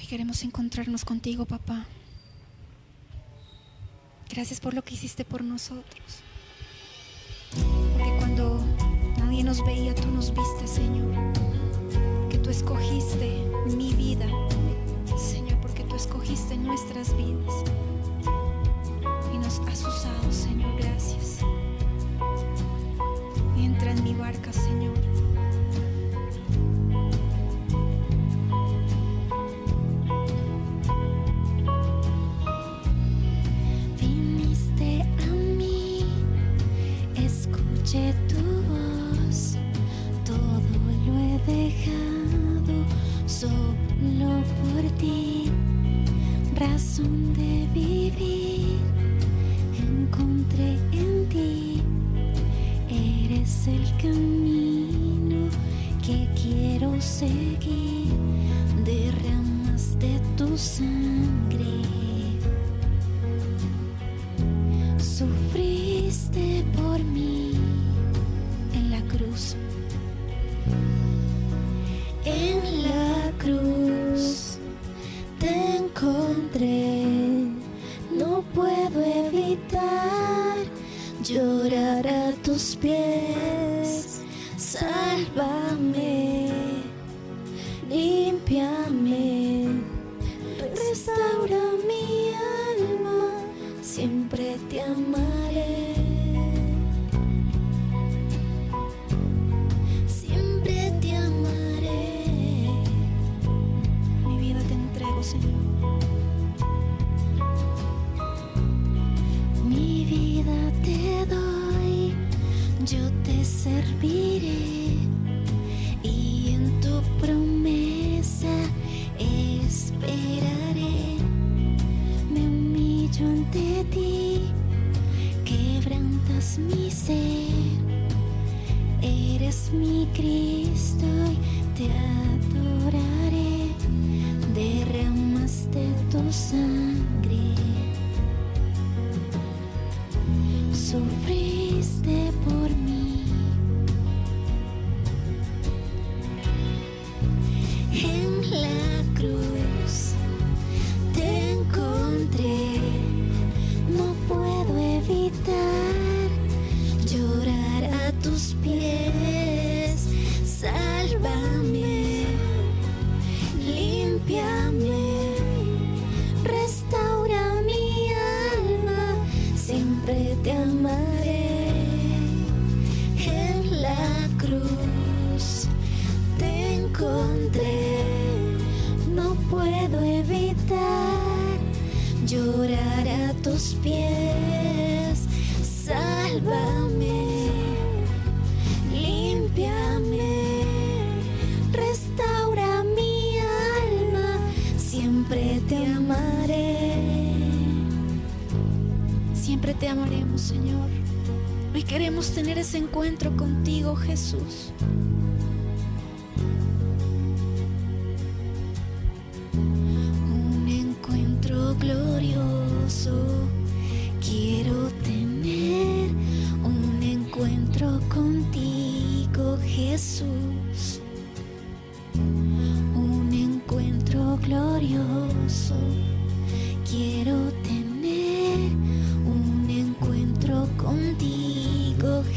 Hoy queremos encontrarnos contigo, papá. Gracias por lo que hiciste por nosotros. Porque cuando nadie nos veía, tú nos viste, Señor. Que tú escogiste mi vida, Señor, porque tú escogiste nuestras vidas. Y nos has usado, Señor, gracias. Entra en mi barca, Señor. Tu voz, todo lo he dejado solo por ti, razón de vivir, encontré en ti, eres el camino que quiero seguir, y en tu promesa esperaré. Me humillo ante ti, quebrantas mi ser. Eres mi Cristo y te adoraré. Derramaste tu sangre.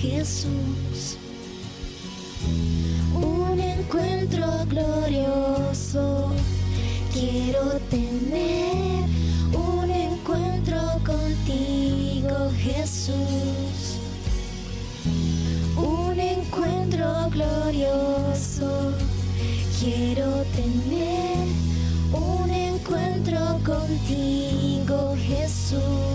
Jesús. Un encuentro glorioso. Quiero tener un encuentro contigo Jesús. Un encuentro glorioso. Quiero tener un encuentro contigo Jesús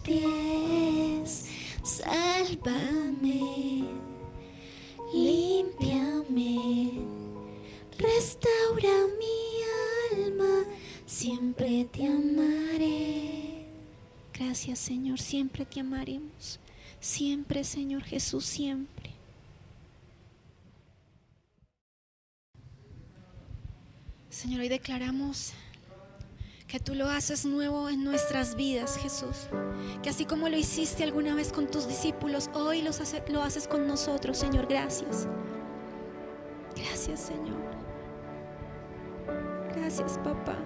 pies, sálvame, límpiame, restaura mi alma, siempre te amaré. Gracias Señor, siempre te amaremos, siempre Señor Jesús, siempre. Señor, hoy declaramos que tú lo haces nuevo en nuestras vidas, Jesús. Que así como lo hiciste alguna vez con tus discípulos, hoy los hace, lo haces con nosotros, Señor. Gracias. Gracias, Señor. Gracias, papá.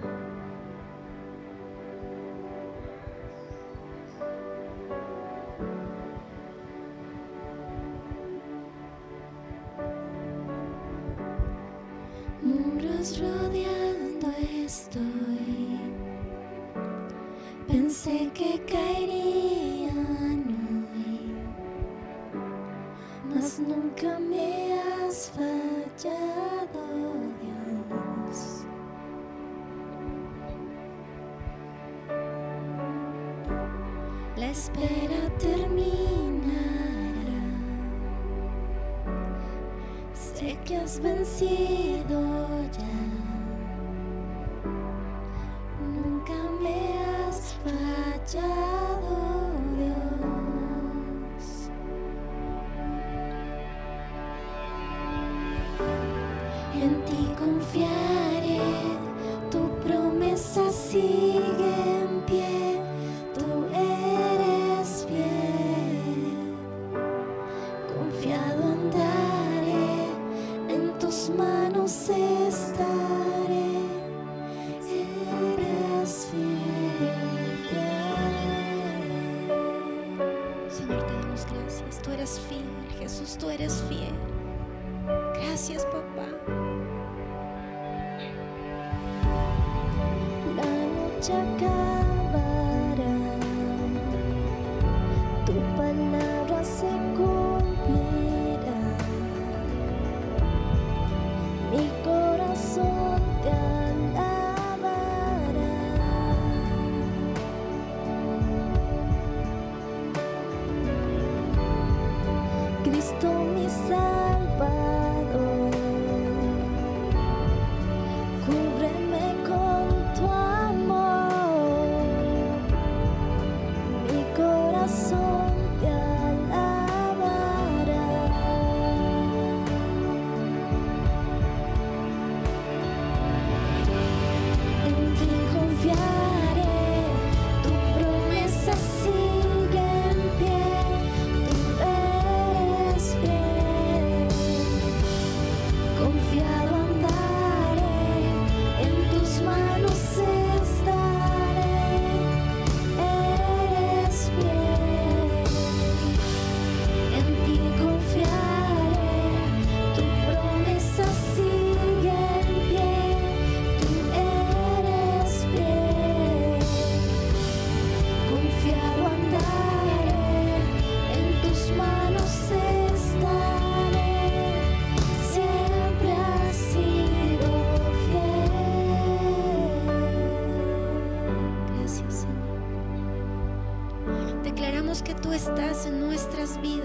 been seen. na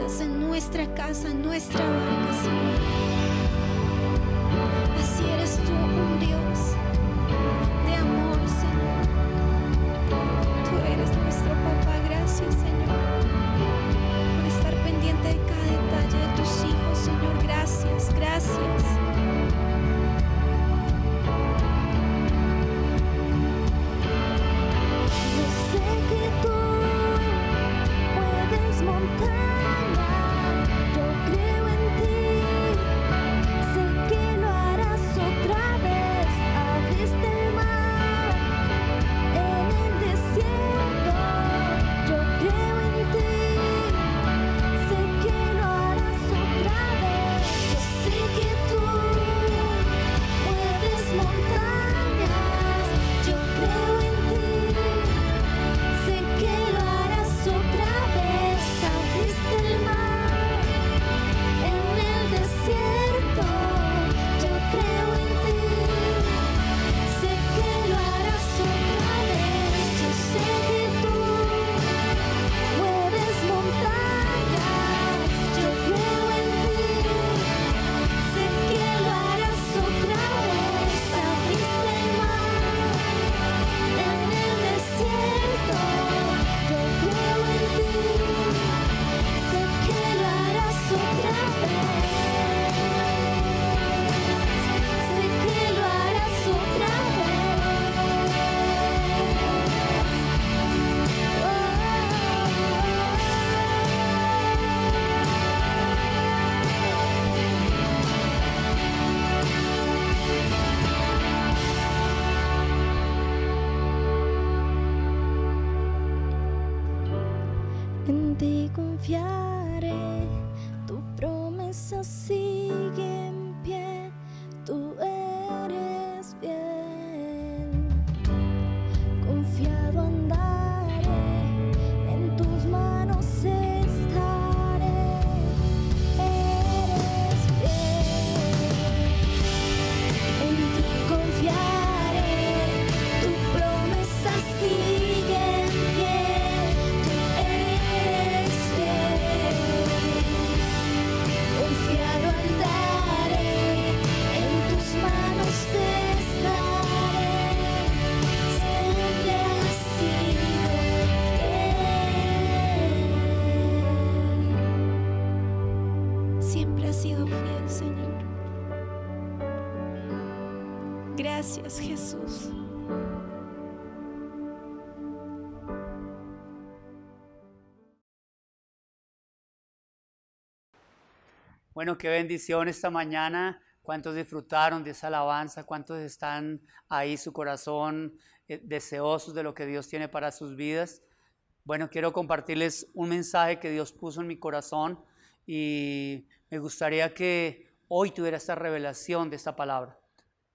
en nuestra casa, nuestra Bueno, qué bendición esta mañana. ¿Cuántos disfrutaron de esa alabanza? ¿Cuántos están ahí su corazón eh, deseosos de lo que Dios tiene para sus vidas? Bueno, quiero compartirles un mensaje que Dios puso en mi corazón y me gustaría que hoy tuviera esta revelación de esta palabra.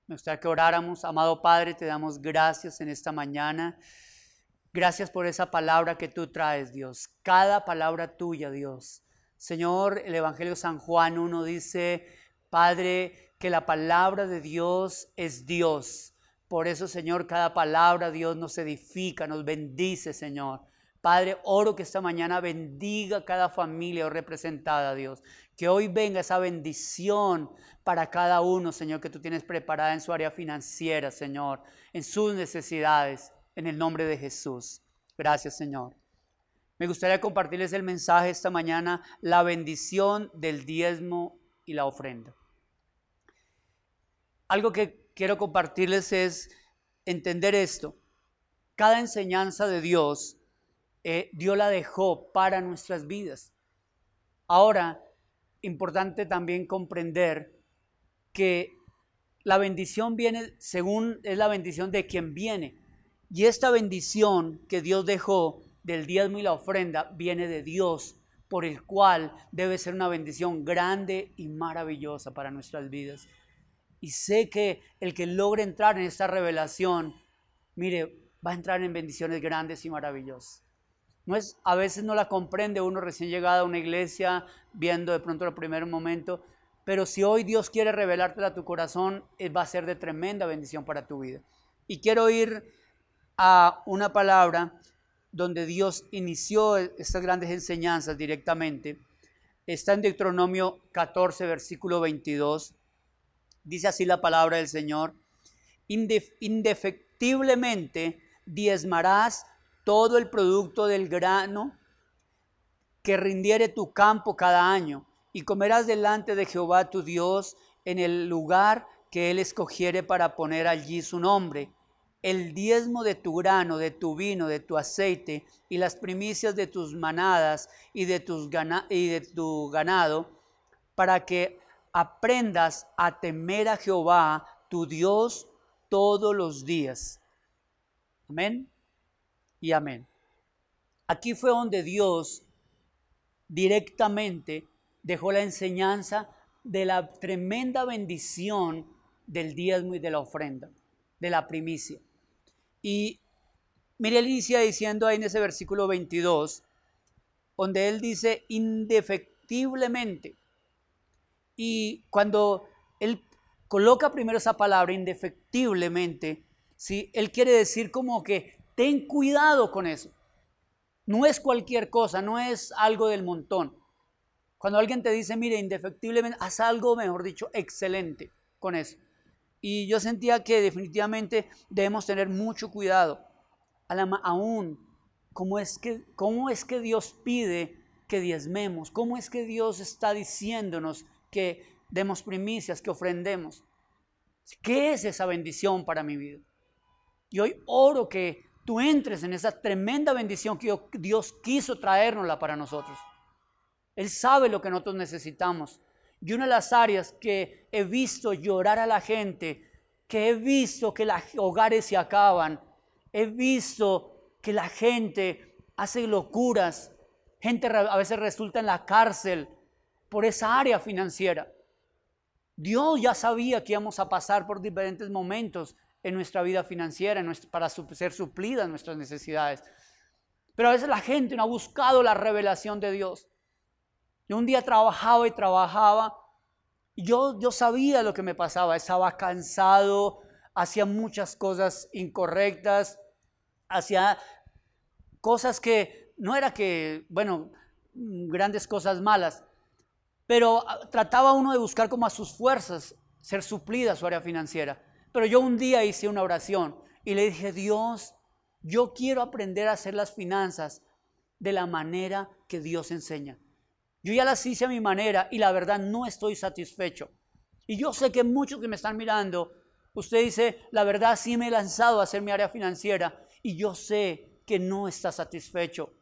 Me gustaría que oráramos. Amado Padre, te damos gracias en esta mañana. Gracias por esa palabra que tú traes, Dios. Cada palabra tuya, Dios. Señor, el Evangelio de San Juan 1 dice, Padre, que la palabra de Dios es Dios. Por eso, Señor, cada palabra, Dios, nos edifica, nos bendice, Señor. Padre, oro que esta mañana bendiga cada familia representada, Dios. Que hoy venga esa bendición para cada uno, Señor, que tú tienes preparada en su área financiera, Señor, en sus necesidades, en el nombre de Jesús. Gracias, Señor. Me gustaría compartirles el mensaje esta mañana, la bendición del diezmo y la ofrenda. Algo que quiero compartirles es entender esto. Cada enseñanza de Dios, eh, Dios la dejó para nuestras vidas. Ahora, importante también comprender que la bendición viene según es la bendición de quien viene. Y esta bendición que Dios dejó del diezmo y la ofrenda viene de Dios, por el cual debe ser una bendición grande y maravillosa para nuestras vidas. Y sé que el que logre entrar en esta revelación, mire, va a entrar en bendiciones grandes y maravillosas. No es, a veces no la comprende uno recién llegado a una iglesia, viendo de pronto el primer momento, pero si hoy Dios quiere revelártela a tu corazón, eh, va a ser de tremenda bendición para tu vida. Y quiero ir a una palabra donde Dios inició estas grandes enseñanzas directamente. Está en Deuteronomio 14, versículo 22. Dice así la palabra del Señor. indefectiblemente diezmarás todo el producto del grano que rindiere tu campo cada año, y comerás delante de Jehová tu Dios en el lugar que él escogiere para poner allí su nombre. El diezmo de tu grano, de tu vino, de tu aceite y las primicias de tus manadas y de, tu ganado, para que aprendas a temer a Jehová tu Dios todos los días. Amén y amén. Aquí fue donde Dios directamente dejó la enseñanza de la tremenda bendición del diezmo y de la ofrenda, de la primicia. Y mire, él inicia diciendo ahí en ese versículo 22, donde él dice indefectiblemente. Y cuando él coloca primero esa palabra indefectiblemente, ¿sí? él quiere decir como que Ten cuidado con eso. No es cualquier cosa, no es algo del montón. Cuando alguien te dice, mire, indefectiblemente, haz algo, mejor dicho, excelente con eso. Y yo sentía que definitivamente debemos tener mucho cuidado. Aún, ¿cómo es que, cómo es que Dios pide que diezmemos? ¿Cómo es que Dios está diciéndonos que demos primicias, que ofrendemos? ¿Qué es esa bendición para mi vida? Y hoy oro que tú entres en esa tremenda bendición que Dios quiso traernosla para nosotros. Él sabe lo que nosotros necesitamos. Y una de las áreas que he visto llorar a la gente, que he visto que los hogares se acaban, he visto que la gente hace locuras, Gente a veces resulta en la cárcel por esa área financiera. Dios ya sabía que íbamos a pasar por diferentes momentos en nuestra vida financiera para ser suplidas nuestras necesidades. Pero a veces la gente no ha buscado la revelación de Dios. Yo un día trabajaba y trabajaba y yo, yo sabía lo que me pasaba. Estaba cansado, hacía muchas cosas incorrectas, hacía cosas que no era que, bueno, grandes cosas malas, pero ah, trataba uno de buscar como a sus fuerzas ser suplida su área financiera. Pero yo un día hice una oración y le dije, Dios, yo quiero aprender a hacer las finanzas de la manera que Dios enseña. Yo ya las hice a mi manera y la verdad no estoy satisfecho. Y yo sé que muchos que me están mirando, usted dice, la verdad sí me he lanzado a hacer mi área financiera y yo sé que no está satisfecho.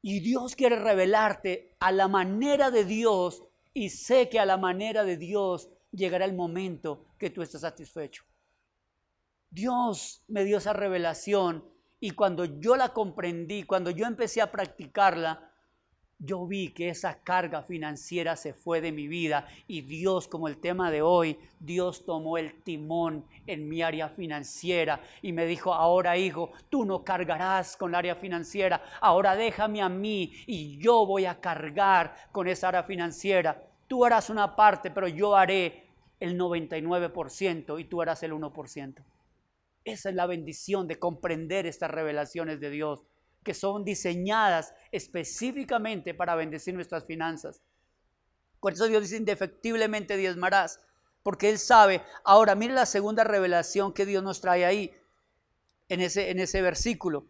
Y Dios quiere revelarte a la manera de Dios y sé que a la manera de Dios llegará el momento que tú estés satisfecho. Dios me dio esa revelación y cuando yo la comprendí, cuando yo empecé a practicarla, yo vi que esa carga financiera se fue de mi vida y Dios, como el tema de hoy, Dios tomó el timón en mi área financiera y me dijo, ahora hijo, tú no cargarás con el área financiera, ahora déjame a mí y yo voy a cargar con esa área financiera. Tú harás una parte, pero yo haré el 99% y tú harás el 1%. Esa es la bendición de comprender estas revelaciones de Dios que son diseñadas específicamente para bendecir nuestras finanzas. Por eso Dios dice, indefectiblemente diezmarás, porque Él sabe. Ahora, mire la segunda revelación que Dios nos trae ahí, en ese, en ese versículo,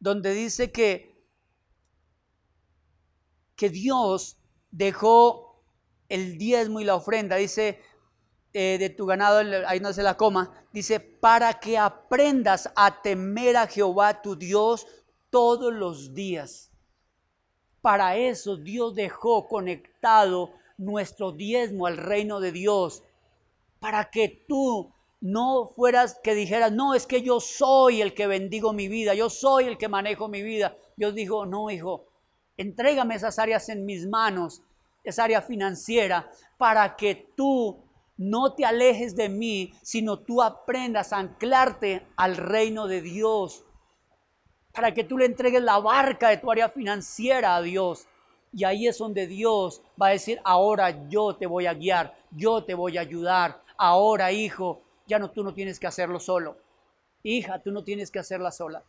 donde dice que, que Dios dejó el diezmo y la ofrenda, dice, eh, de tu ganado, ahí no se la coma, dice, para que aprendas a temer a Jehová tu Dios todos los días. Para eso Dios dejó conectado nuestro diezmo al reino de Dios, para que tú no fueras que dijeras, no, es que yo soy el que bendigo mi vida, yo soy el que manejo mi vida. Dios dijo, no, hijo, entrégame esas áreas en mis manos, esa área financiera, para que tú no te alejes de mí, sino tú aprendas a anclarte al reino de Dios para que tú le entregues la barca de tu área financiera a Dios. Y ahí es donde Dios va a decir, ahora yo te voy a guiar, yo te voy a ayudar. Ahora, hijo, ya no tú no tienes que hacerlo solo. Hija, tú no tienes que hacerla sola.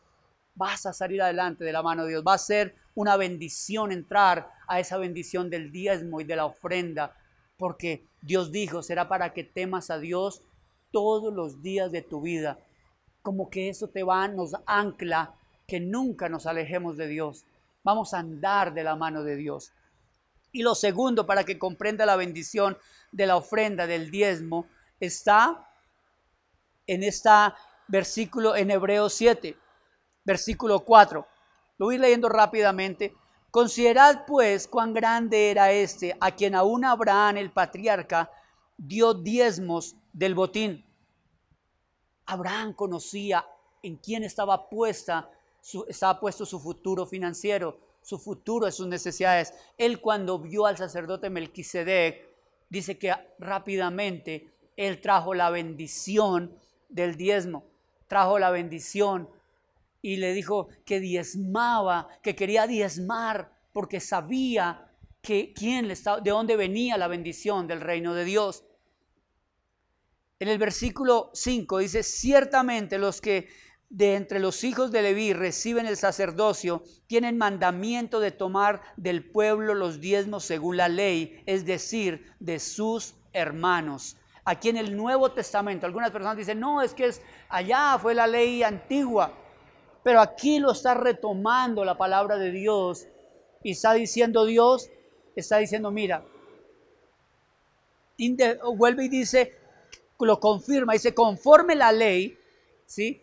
Vas a salir adelante de la mano de Dios. Va a ser una bendición entrar a esa bendición del diezmo y de la ofrenda. Porque Dios dijo, será para que temas a Dios todos los días de tu vida. Como que eso te va, nos ancla que nunca nos alejemos de Dios. Vamos a andar de la mano de Dios. Y lo segundo, para que comprenda la bendición de la ofrenda, del diezmo, está en este versículo en Hebreos 7, versículo 4. Lo voy leyendo rápidamente. Considerad pues cuán grande era este, a quien aún Abraham el patriarca dio diezmos del botín. Abraham conocía en quién estaba puesta estaba puesto su futuro financiero, su futuro de sus necesidades. Él cuando vio al sacerdote Melquisedec, dice que rápidamente él trajo la bendición del diezmo, trajo la bendición y le dijo que diezmaba, que quería diezmar porque sabía que quién le estaba, de dónde venía la bendición del reino de Dios. En el versículo 5 dice, ciertamente los que de entre los hijos de Leví reciben el sacerdocio, tienen mandamiento de tomar del pueblo los diezmos según la ley, es decir, de sus hermanos. Aquí en el Nuevo Testamento, algunas personas dicen, no, es que es allá fue la ley antigua, pero aquí lo está retomando la palabra de Dios y está diciendo Dios, está diciendo, mira, vuelve y dice, lo confirma, dice, conforme la ley, ¿sí?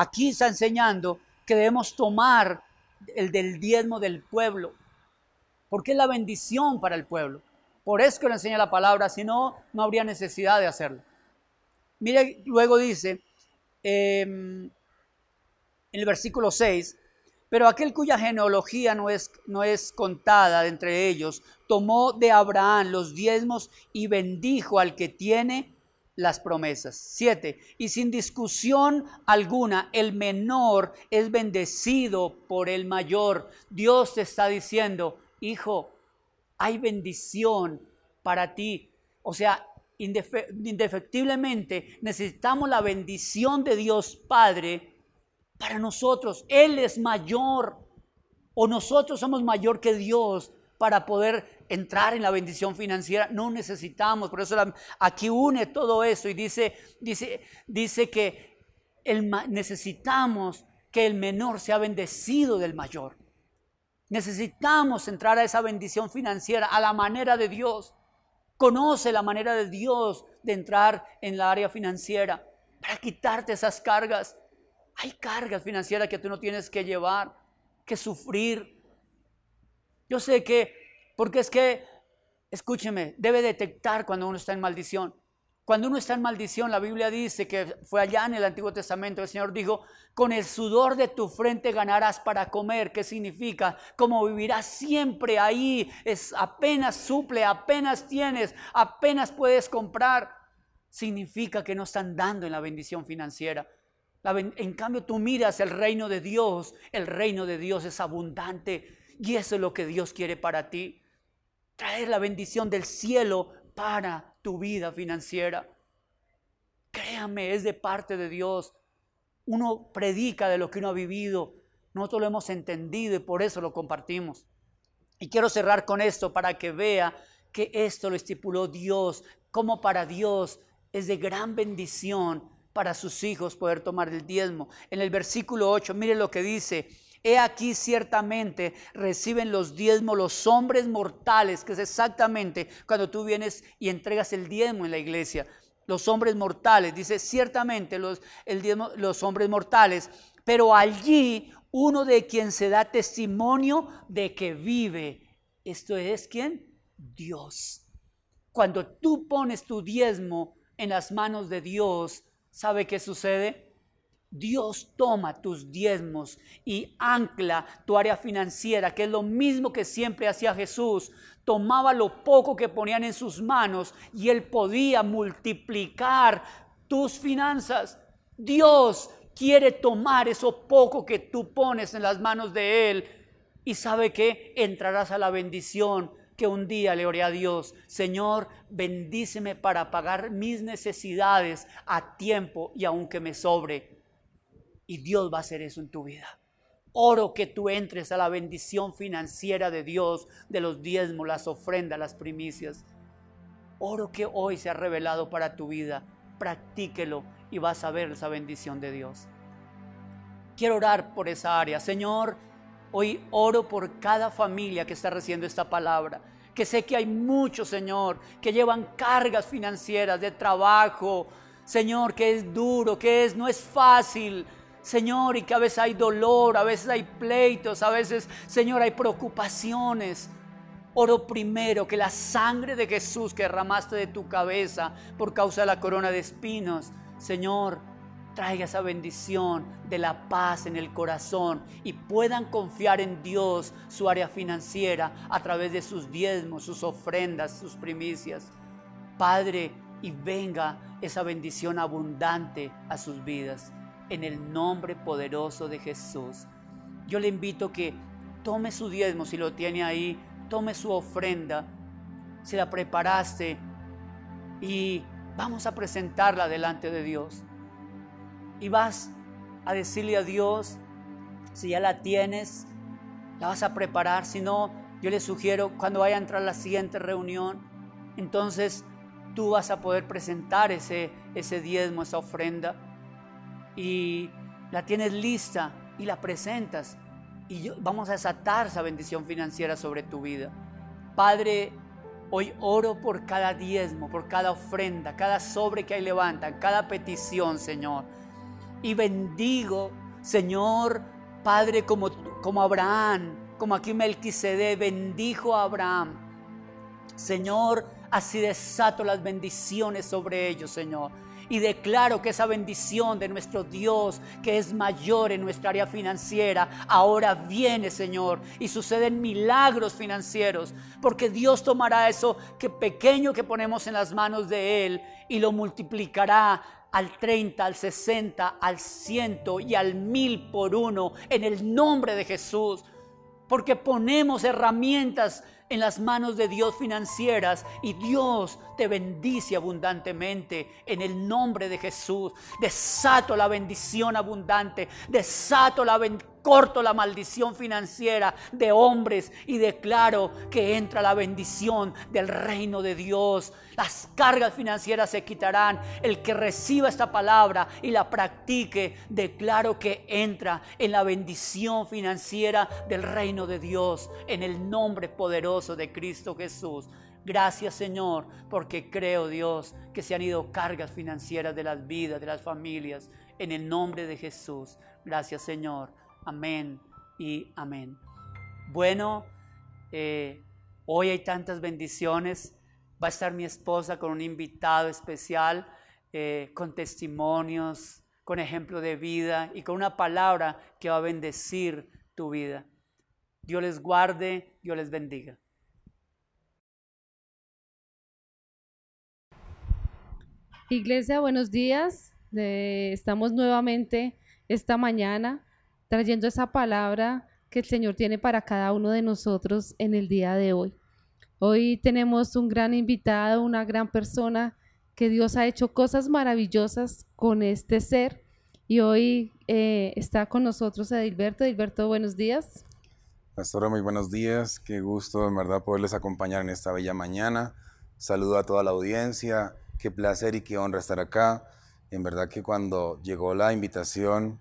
Aquí está enseñando que debemos tomar el del diezmo del pueblo, porque es la bendición para el pueblo. Por eso que lo enseña la palabra, si no, no habría necesidad de hacerlo. Mire, luego dice, em, en el versículo 6, Pero aquel cuya genealogía no es, no es contada entre ellos, tomó de Abraham los diezmos y bendijo al que tiene las promesas. Siete, y sin discusión alguna, el menor es bendecido por el mayor. Dios te está diciendo, hijo, hay bendición para ti. O sea, indefectiblemente necesitamos la bendición de Dios Padre para nosotros. Él es mayor o nosotros somos mayor que Dios para poder entrar en la bendición financiera. No necesitamos, por eso aquí une todo eso y dice, dice, dice que el, necesitamos que el menor sea bendecido del mayor. Necesitamos entrar a esa bendición financiera a la manera de Dios. Conoce la manera de Dios de entrar en la área financiera para quitarte esas cargas. Hay cargas financieras que tú no tienes que llevar, que sufrir. Yo sé que, porque es que, escúcheme, debe detectar cuando uno está en maldición. Cuando uno está en maldición, la Biblia dice que fue allá en el Antiguo Testamento, el Señor dijo, con el sudor de tu frente ganarás para comer. ¿Qué significa? Como vivirás siempre ahí, es apenas suple, apenas tienes, apenas puedes comprar. Significa que no están dando en la bendición financiera. En cambio, tú miras el reino de Dios, el reino de Dios es abundante y eso es lo que Dios quiere para ti. Traer la bendición del cielo para tu vida financiera. Créame, es de parte de Dios. Uno predica de lo que uno ha vivido. Nosotros lo hemos entendido y por eso lo compartimos. Y quiero cerrar con esto para que vea que esto lo estipuló Dios, como para Dios es de gran bendición para sus hijos poder tomar el diezmo. En el versículo 8, mire lo que dice, He aquí ciertamente reciben los diezmos los hombres mortales, que es exactamente cuando tú vienes y entregas el diezmo en la iglesia. Los hombres mortales, dice ciertamente los, el diezmo, los hombres mortales, pero allí uno de quien se da testimonio de que vive. Esto es quién? Dios. Cuando tú pones tu diezmo en las manos de Dios, ¿sabe qué sucede? Dios toma tus diezmos y ancla tu área financiera, que es lo mismo que siempre hacía Jesús. Tomaba lo poco que ponían en sus manos y él podía multiplicar tus finanzas. Dios quiere tomar eso poco que tú pones en las manos de él y sabe que entrarás a la bendición que un día le oré a Dios, Señor, bendíceme para pagar mis necesidades a tiempo y aunque me sobre. Y Dios va a hacer eso en tu vida. Oro que tú entres a la bendición financiera de Dios, de los diezmos, las ofrendas, las primicias. Oro que hoy se ha revelado para tu vida. Practíquelo y vas a ver esa bendición de Dios. Quiero orar por esa área. Señor, hoy oro por cada familia que está recibiendo esta palabra. Que sé que hay muchos, Señor, que llevan cargas financieras de trabajo. Señor, que es duro, que es, no es fácil. Señor, y que a veces hay dolor, a veces hay pleitos, a veces, Señor, hay preocupaciones. Oro primero que la sangre de Jesús que derramaste de tu cabeza por causa de la corona de espinos, Señor, traiga esa bendición de la paz en el corazón y puedan confiar en Dios su área financiera a través de sus diezmos, sus ofrendas, sus primicias. Padre, y venga esa bendición abundante a sus vidas en el nombre poderoso de Jesús. Yo le invito que tome su diezmo si lo tiene ahí, tome su ofrenda, si la preparaste y vamos a presentarla delante de Dios. Y vas a decirle a Dios, si ya la tienes, la vas a preparar, si no, yo le sugiero cuando vaya a entrar la siguiente reunión, entonces tú vas a poder presentar ese, ese diezmo, esa ofrenda y la tienes lista y la presentas y vamos a desatar esa bendición financiera sobre tu vida. Padre, hoy oro por cada diezmo, por cada ofrenda, cada sobre que hay levantan, cada petición, Señor. Y bendigo, Señor, Padre, como, como Abraham, como aquí Melquisede bendijo a Abraham. Señor, así desato las bendiciones sobre ellos, Señor y declaro que esa bendición de nuestro Dios, que es mayor en nuestra área financiera, ahora viene, Señor, y suceden milagros financieros, porque Dios tomará eso que pequeño que ponemos en las manos de Él y lo multiplicará al 30, al 60, al 100 y al mil por uno en el nombre de Jesús. Porque ponemos herramientas en las manos de Dios financieras y Dios te bendice abundantemente en el nombre de Jesús. Desato la bendición abundante, desato la corto la maldición financiera de hombres y declaro que entra la bendición del reino de Dios. Las cargas financieras se quitarán. El que reciba esta palabra y la practique, declaro que entra en la bendición financiera del reino de Dios en el nombre poderoso de Cristo Jesús. Gracias Señor, porque creo Dios que se han ido cargas financieras de las vidas, de las familias, en el nombre de Jesús. Gracias Señor. Amén y amén. Bueno, eh, hoy hay tantas bendiciones. Va a estar mi esposa con un invitado especial, eh, con testimonios, con ejemplo de vida y con una palabra que va a bendecir tu vida. Dios les guarde, Dios les bendiga. Iglesia, buenos días. estamos nuevamente esta mañana trayendo esa palabra que el Señor tiene para cada uno de nosotros en el día de hoy. Hoy tenemos un gran invitado, una gran persona que Dios ha hecho cosas maravillosas con este ser y hoy eh, está con nosotros Edilberto. Edilberto, buenos días. Pastora, muy buenos días. Qué gusto, en verdad, poderles acompañar en esta bella mañana. Saludo a toda la audiencia qué placer y qué honra estar acá. En verdad que cuando llegó la invitación,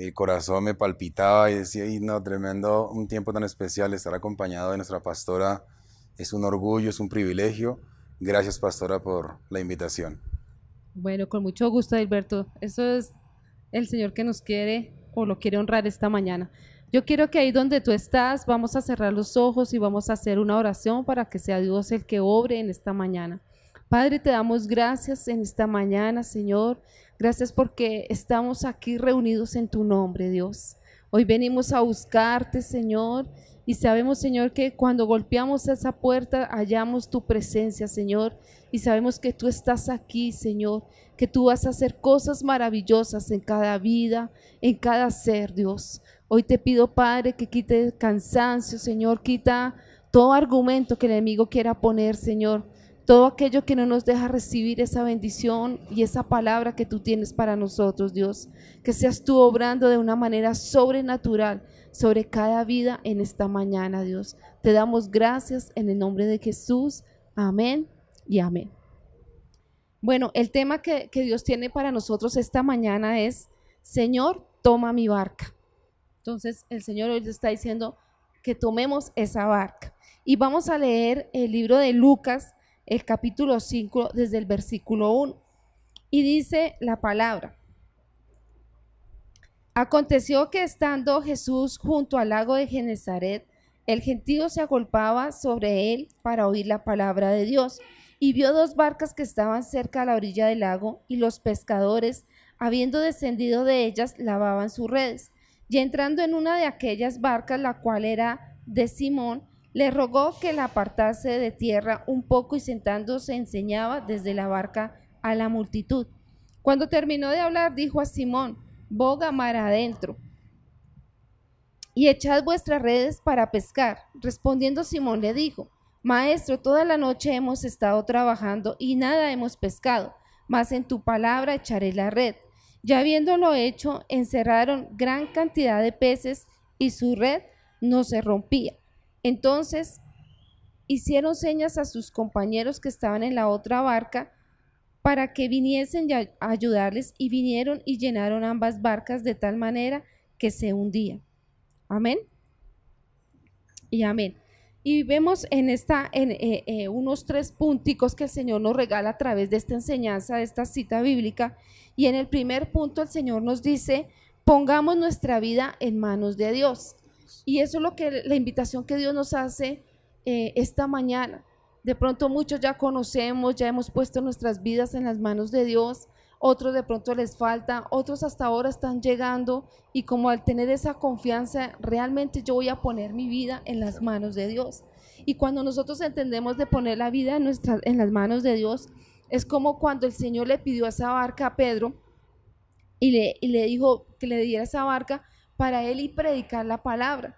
el corazón me palpitaba y decía, y no, tremendo, un tiempo tan especial, estar acompañado de nuestra pastora es un orgullo, es un privilegio. Gracias, pastora, por la invitación. Bueno, con mucho gusto, Alberto. Eso es el Señor que nos quiere o lo quiere honrar esta mañana. Yo quiero que ahí donde tú estás, vamos a cerrar los ojos y vamos a hacer una oración para que sea Dios el que obre en esta mañana. Padre, te damos gracias en esta mañana, Señor. Gracias porque estamos aquí reunidos en tu nombre, Dios. Hoy venimos a buscarte, Señor, y sabemos, Señor, que cuando golpeamos esa puerta hallamos tu presencia, Señor, y sabemos que tú estás aquí, Señor, que tú vas a hacer cosas maravillosas en cada vida, en cada ser, Dios. Hoy te pido, Padre, que quite cansancio, Señor, quita todo argumento que el enemigo quiera poner, Señor todo aquello que no nos deja recibir esa bendición y esa palabra que tú tienes para nosotros, Dios. Que seas tú obrando de una manera sobrenatural sobre cada vida en esta mañana, Dios. Te damos gracias en el nombre de Jesús. Amén y amén. Bueno, el tema que, que Dios tiene para nosotros esta mañana es, Señor, toma mi barca. Entonces, el Señor hoy está diciendo que tomemos esa barca. Y vamos a leer el libro de Lucas, el capítulo 5 desde el versículo 1. Y dice la palabra. Aconteció que estando Jesús junto al lago de Genezaret, el gentío se agolpaba sobre él para oír la palabra de Dios, y vio dos barcas que estaban cerca a la orilla del lago, y los pescadores, habiendo descendido de ellas, lavaban sus redes. Y entrando en una de aquellas barcas, la cual era de Simón, le rogó que la apartase de tierra un poco y sentándose enseñaba desde la barca a la multitud. Cuando terminó de hablar, dijo a Simón, boga mar adentro y echad vuestras redes para pescar. Respondiendo Simón le dijo, Maestro, toda la noche hemos estado trabajando y nada hemos pescado, mas en tu palabra echaré la red. Ya habiéndolo hecho, encerraron gran cantidad de peces y su red no se rompía. Entonces hicieron señas a sus compañeros que estaban en la otra barca para que viniesen a ayudarles y vinieron y llenaron ambas barcas de tal manera que se hundían. Amén. Y amén. Y vemos en esta, en eh, eh, unos tres punticos que el Señor nos regala a través de esta enseñanza, de esta cita bíblica. Y en el primer punto el Señor nos dice, pongamos nuestra vida en manos de Dios. Y eso es lo que la invitación que Dios nos hace eh, esta mañana. De pronto muchos ya conocemos, ya hemos puesto nuestras vidas en las manos de Dios, otros de pronto les falta, otros hasta ahora están llegando y como al tener esa confianza, realmente yo voy a poner mi vida en las manos de Dios. Y cuando nosotros entendemos de poner la vida en, nuestras, en las manos de Dios, es como cuando el Señor le pidió esa barca a Pedro y le, y le dijo que le diera esa barca para él y predicar la palabra.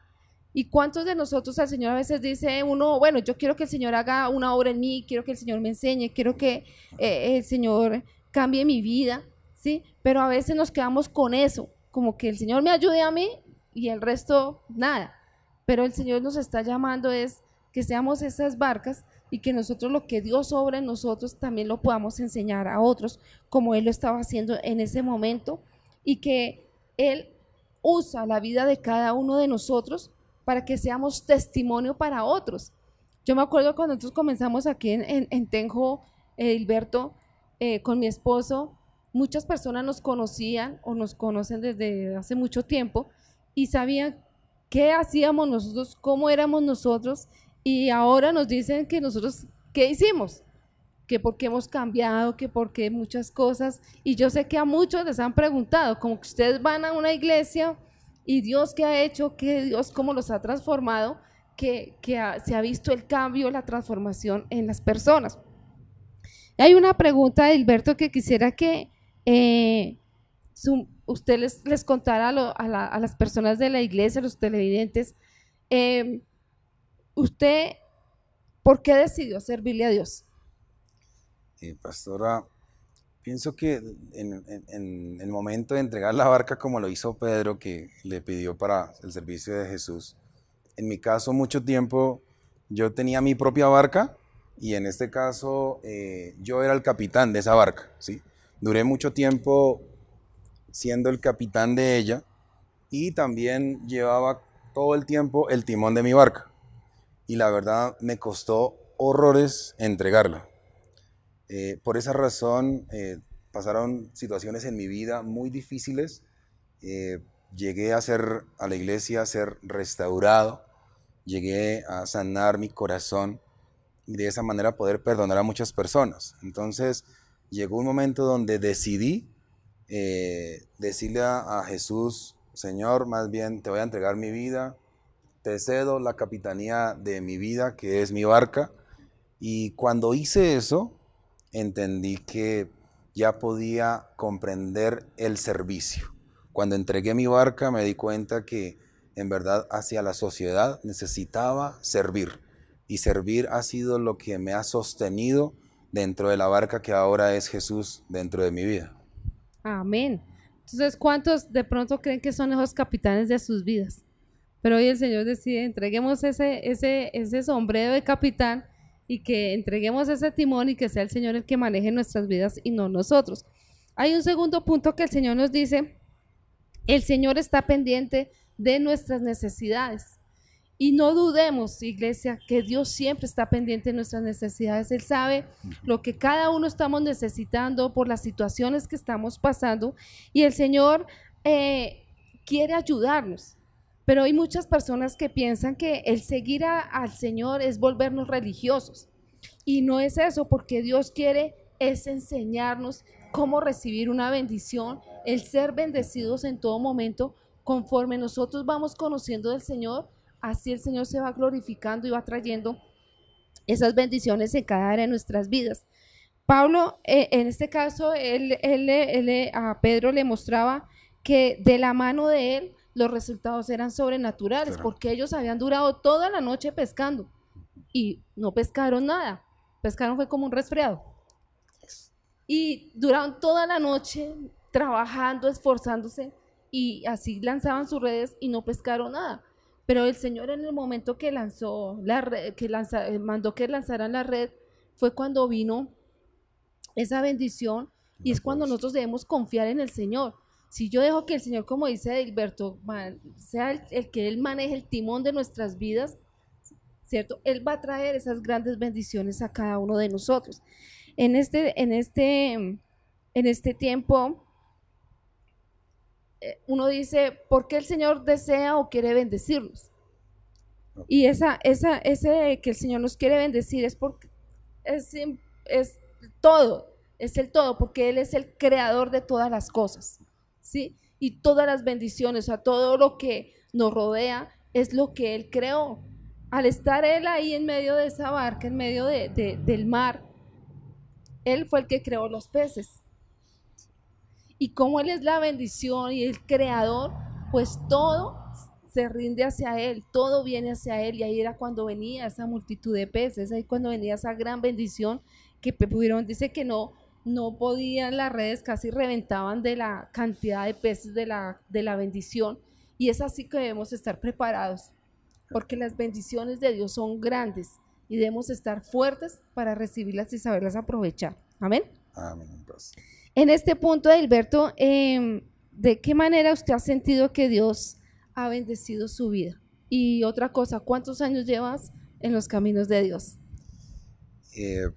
¿Y cuántos de nosotros al Señor a veces dice uno, bueno, yo quiero que el Señor haga una obra en mí, quiero que el Señor me enseñe, quiero que eh, el Señor cambie mi vida, ¿sí? Pero a veces nos quedamos con eso, como que el Señor me ayude a mí y el resto nada. Pero el Señor nos está llamando es que seamos esas barcas y que nosotros lo que Dios obra en nosotros también lo podamos enseñar a otros, como Él lo estaba haciendo en ese momento, y que Él usa la vida de cada uno de nosotros para que seamos testimonio para otros. Yo me acuerdo cuando nosotros comenzamos aquí en, en, Tenjo, eh, eh, con mi esposo, muchas personas nos conocían o nos conocen desde hace mucho tiempo y sabían qué hacíamos nosotros, cómo éramos nosotros y ahora nos dicen que nosotros, ¿qué hicimos? Que porque hemos cambiado, que porque muchas cosas. Y yo sé que a muchos les han preguntado, como que ustedes van a una iglesia y Dios qué ha hecho, que Dios cómo los ha transformado, que, se ha visto el cambio, la transformación en las personas. Hay una pregunta de que quisiera que eh, usted les, les contara a, las personas de la iglesia, los televidentes. Eh, ¿Usted por qué decidió servirle a Dios? Eh, pastora, pienso que en, el momento de entregar la barca como lo hizo Pedro, que le pidió para el servicio de Jesús, en mi caso mucho tiempo yo tenía mi propia barca y en este caso eh, yo era el capitán de esa barca. ¿sí? Duré mucho tiempo siendo el capitán de ella y también llevaba todo el tiempo el timón de mi barca y la verdad me costó horrores entregarla. Eh, por esa razón eh, pasaron situaciones en mi vida muy difíciles. Eh, llegué a ser a la iglesia a ser restaurado, llegué a sanar mi corazón y de esa manera poder perdonar a muchas personas. Entonces llegó un momento donde decidí decirle a Jesús, Señor, más bien te voy a entregar mi vida, te cedo la capitanía de mi vida, que es mi barca. Y cuando hice eso, entendí que ya podía comprender el servicio. Cuando entregué mi barca me di cuenta que en verdad hacia la sociedad necesitaba servir. Y servir ha sido lo que me ha sostenido dentro de la barca que ahora es Jesús dentro de mi vida. Amén. Entonces, ¿cuántos de pronto creen que son los capitanes de sus vidas? Pero hoy el Señor decide, entreguemos ese, ese, ese sombrero de capitán y que entreguemos ese timón y que sea el Señor el que maneje nuestras vidas y no nosotros. Hay un segundo punto que el Señor nos dice, el Señor está pendiente de nuestras necesidades. Y no dudemos, iglesia, que Dios siempre está pendiente de nuestras necesidades. Él sabe lo que cada uno estamos necesitando por las situaciones que estamos pasando. Y el Señor eh, quiere ayudarnos. Pero hay muchas personas que piensan que el seguir al Señor es volvernos religiosos. Y no es eso, porque Dios quiere es enseñarnos cómo recibir una bendición, el ser bendecidos en todo momento, conforme nosotros vamos conociendo del Señor, así el Señor se va glorificando y va trayendo esas bendiciones en cada área de nuestras vidas. Pablo, eh, en este caso, él, a Pedro le mostraba que de la mano de él los resultados eran sobrenaturales, porque ellos habían durado toda la noche pescando y no pescaron nada. Pescaron fue como un resfriado. Y duraron toda la noche trabajando, esforzándose y así lanzaban sus redes y no pescaron nada. Pero el Señor en el momento que lanzó la red, que lanza, eh, mandó que lanzaran la red, fue cuando vino esa bendición y es cuando nosotros debemos confiar en el Señor. Si yo dejo que el Señor, como dice Edilberto, sea el, que Él maneje el timón de nuestras vidas, ¿cierto? Él va a traer esas grandes bendiciones a cada uno de nosotros. En este, en este, en este tiempo, eh, uno dice, ¿por qué el Señor desea o quiere bendecirnos? Y esa, esa, ese que el Señor nos quiere bendecir es porque es, es todo es el todo, porque Él es el creador de todas las cosas, ¿sí? Y todas las bendiciones, o sea, todo lo que nos rodea es lo que Él creó. Al estar Él ahí en medio de esa barca, en medio de, del mar, Él fue el que creó los peces. Y como Él es la bendición y el creador, pues todo se rinde hacia Él, todo viene hacia Él. Y ahí era cuando venía esa multitud de peces, ahí cuando venía esa gran bendición que pudieron, dice que no, no podían las redes, casi reventaban de la cantidad de peces de la, de la bendición. Y es así que debemos estar preparados, porque las bendiciones de Dios son grandes y debemos estar fuertes para recibirlas y saberlas aprovechar. Amén. Amén. En este punto, Alberto, em, ¿de qué manera usted ha sentido que Dios ha bendecido su vida? Y otra cosa, ¿cuántos años llevas en los caminos de Dios? Eh,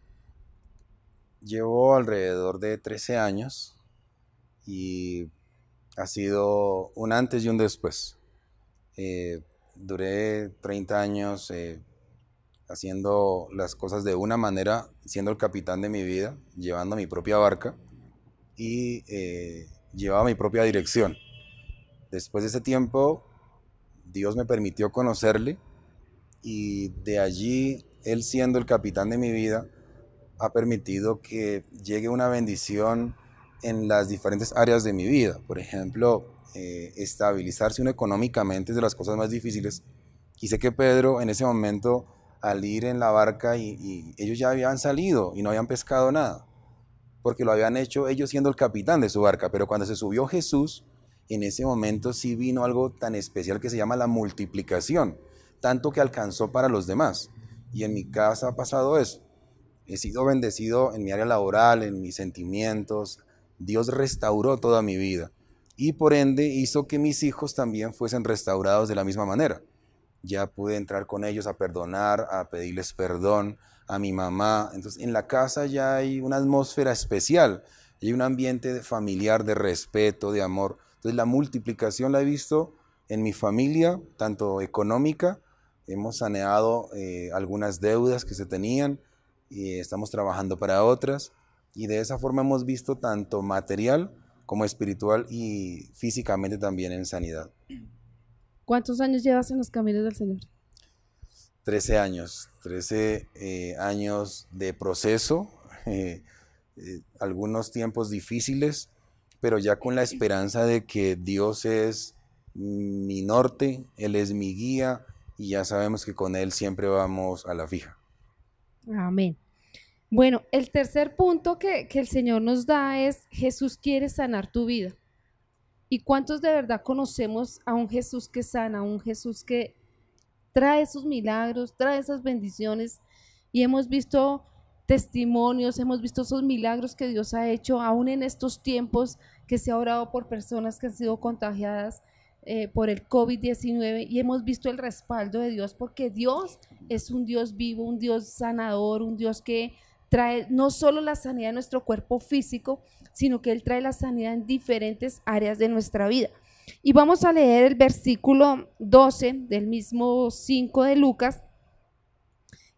llevo alrededor de 13 años y ha sido un antes y un después. Eh, duré 30 años eh, haciendo las cosas de una manera, siendo el capitán de mi vida, llevando mi propia barca y eh, llevaba mi propia dirección. Después de ese tiempo, Dios me permitió conocerle y de allí, Él siendo el capitán de mi vida, ha permitido que llegue una bendición en las diferentes áreas de mi vida. Por ejemplo, eh, estabilizarse uno económicamente es de las cosas más difíciles. Y sé que Pedro en ese momento, al ir en la barca, y, y ellos ya habían salido y no habían pescado nada, porque lo habían hecho ellos siendo el capitán de su barca. Pero cuando se subió Jesús, en ese momento sí vino algo tan especial que se llama la multiplicación, tanto que alcanzó para los demás. Y en mi casa ha pasado eso. He sido bendecido en mi área laboral, en mis sentimientos. Dios restauró toda mi vida y por ende hizo que mis hijos también fuesen restaurados de la misma manera. Ya pude entrar con ellos a perdonar, a pedirles perdón a mi mamá. Entonces en la casa ya hay una atmósfera especial, hay un ambiente familiar de respeto, de amor. Entonces la multiplicación la he visto en mi familia, tanto económica, hemos saneado eh, algunas deudas que se tenían, y estamos trabajando para otras y de esa forma hemos visto tanto material como espiritual y físicamente también en sanidad. ¿Cuántos años llevas en los caminos del Señor? Trece años, trece eh, años de proceso, eh, eh, algunos tiempos difíciles, pero ya con la esperanza de que Dios es mi norte, Él es mi guía y ya sabemos que con Él siempre vamos a la fija. Amén. Bueno, el tercer punto que, el Señor nos da es Jesús quiere sanar tu vida. ¿Y cuántos de verdad conocemos a un Jesús que sana, a un Jesús que trae esos milagros, trae esas bendiciones? Y hemos visto testimonios, hemos visto esos milagros que Dios ha hecho, aún en estos tiempos que se ha orado por personas que han sido contagiadas eh, por el COVID-19 y hemos visto el respaldo de Dios porque Dios es un Dios vivo, un Dios sanador, un Dios que trae no solo la sanidad de nuestro cuerpo físico, sino que Él trae la sanidad en diferentes áreas de nuestra vida. Y vamos a leer el versículo 12 del mismo 5 de Lucas,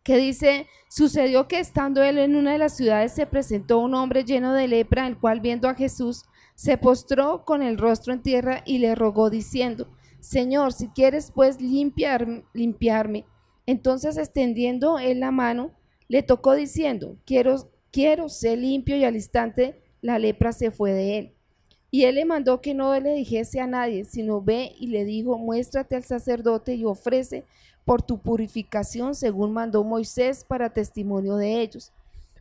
que dice, sucedió que estando él en una de las ciudades se presentó un hombre lleno de lepra, el cual viendo a Jesús, se postró con el rostro en tierra y le rogó diciendo, Señor, si quieres pues limpiar, limpiarme. Entonces extendiendo él la mano, le tocó diciendo, quiero, quiero ser limpio y al instante la lepra se fue de él. Y él le mandó que no le dijese a nadie, sino ve y le dijo, muéstrate al sacerdote y ofrece por tu purificación según mandó Moisés para testimonio de ellos.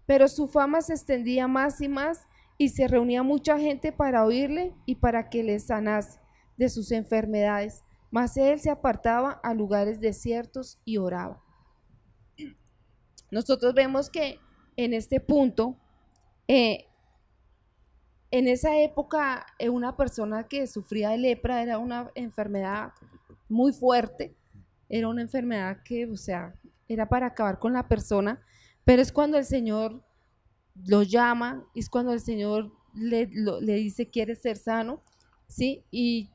Pero su fama se extendía más y más y se reunía mucha gente para oírle y para que le sanase de sus enfermedades. Mas él se apartaba a lugares desiertos y oraba. Nosotros vemos que en este punto, eh, en esa época, eh, una persona que sufría de lepra era una enfermedad muy fuerte, era una enfermedad que, o sea, era para acabar con la persona, pero es cuando el Señor lo llama, es cuando el Señor le, le dice, quiere ser sano, ¿sí? Y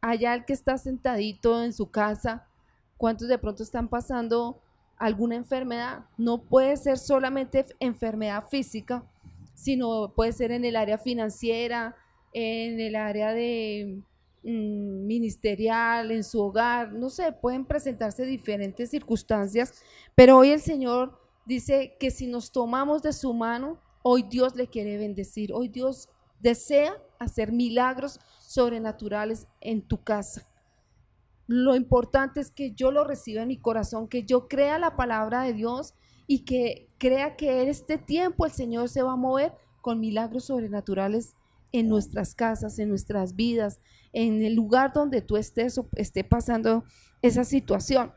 allá el que está sentadito en su casa, ¿cuántos de pronto están pasando alguna enfermedad? No puede ser solamente enfermedad física, sino puede ser en el área financiera, en el área de mm, ministerial, en su hogar, no sé, pueden presentarse diferentes circunstancias, pero hoy el Señor dice que si nos tomamos de su mano, hoy Dios le quiere bendecir, hoy Dios desea hacer milagros sobrenaturales en tu casa. Lo importante es que yo lo reciba en mi corazón, que yo crea la palabra de Dios y que crea que en este tiempo el Señor se va a mover con milagros sobrenaturales en nuestras casas, en nuestras vidas, en el lugar donde tú estés o esté pasando esa situación.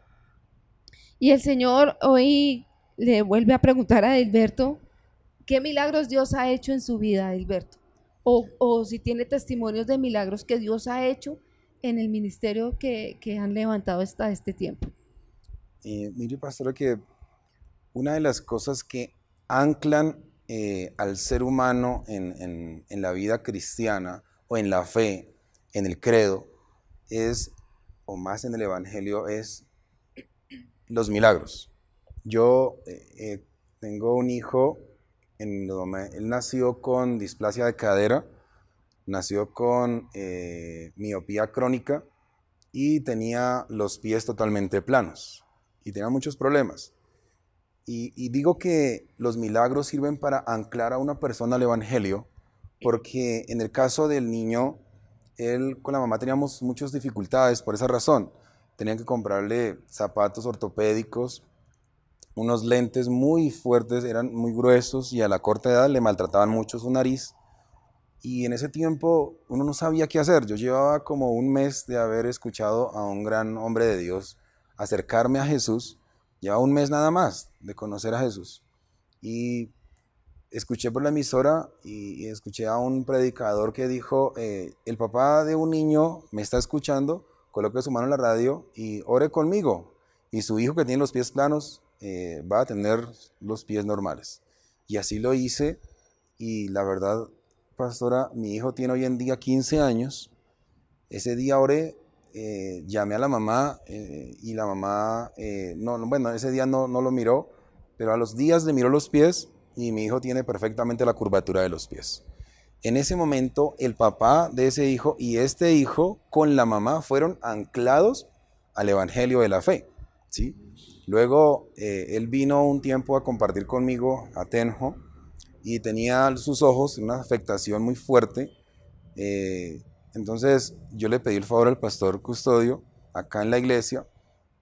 Y el Señor hoy le vuelve a preguntar a Edilberto, ¿qué milagros Dios ha hecho en su vida, Edilberto? O, o si tiene testimonios de milagros que Dios ha hecho en el ministerio que, que han levantado hasta este tiempo. Eh, mire, pastora, que una de las cosas que anclan eh, al ser humano en, en, la vida cristiana o en la fe, en el credo, es, o más en el Evangelio, es los milagros. Yo eh, tengo un hijo, él nació con displasia de cadera, nació con eh, miopía crónica y tenía los pies totalmente planos y tenía muchos problemas. Y, digo que los milagros sirven para anclar a una persona al Evangelio, porque en el caso del niño, él con la mamá teníamos muchas dificultades por esa razón. Tenían que comprarle zapatos ortopédicos, unos lentes muy fuertes, eran muy gruesos y a la corta edad le maltrataban mucho su nariz y en ese tiempo uno no sabía qué hacer. Yo llevaba como un mes de haber escuchado a un gran hombre de Dios acercarme a Jesús. Llevaba un mes nada más de conocer a Jesús. Y escuché por la emisora y, escuché a un predicador que dijo, eh, el papá de un niño me está escuchando, coloque su mano en la radio y ore conmigo. Y su hijo que tiene los pies planos eh, va a tener los pies normales. Y así lo hice y la verdad pastora, mi hijo tiene hoy en día 15 años. Ese día oré, eh, llamé a la mamá eh, y la mamá, no, bueno, ese día no, no lo miró, pero a los días le miró los pies y mi hijo tiene perfectamente la curvatura de los pies. En ese momento, el papá de ese hijo y este hijo con la mamá fueron anclados al Evangelio de la Fe. ¿sí? Luego, él vino un tiempo a compartir conmigo a Tenjo y tenía sus ojos una afectación muy fuerte. Eh, entonces yo le pedí el favor al pastor custodio acá en la iglesia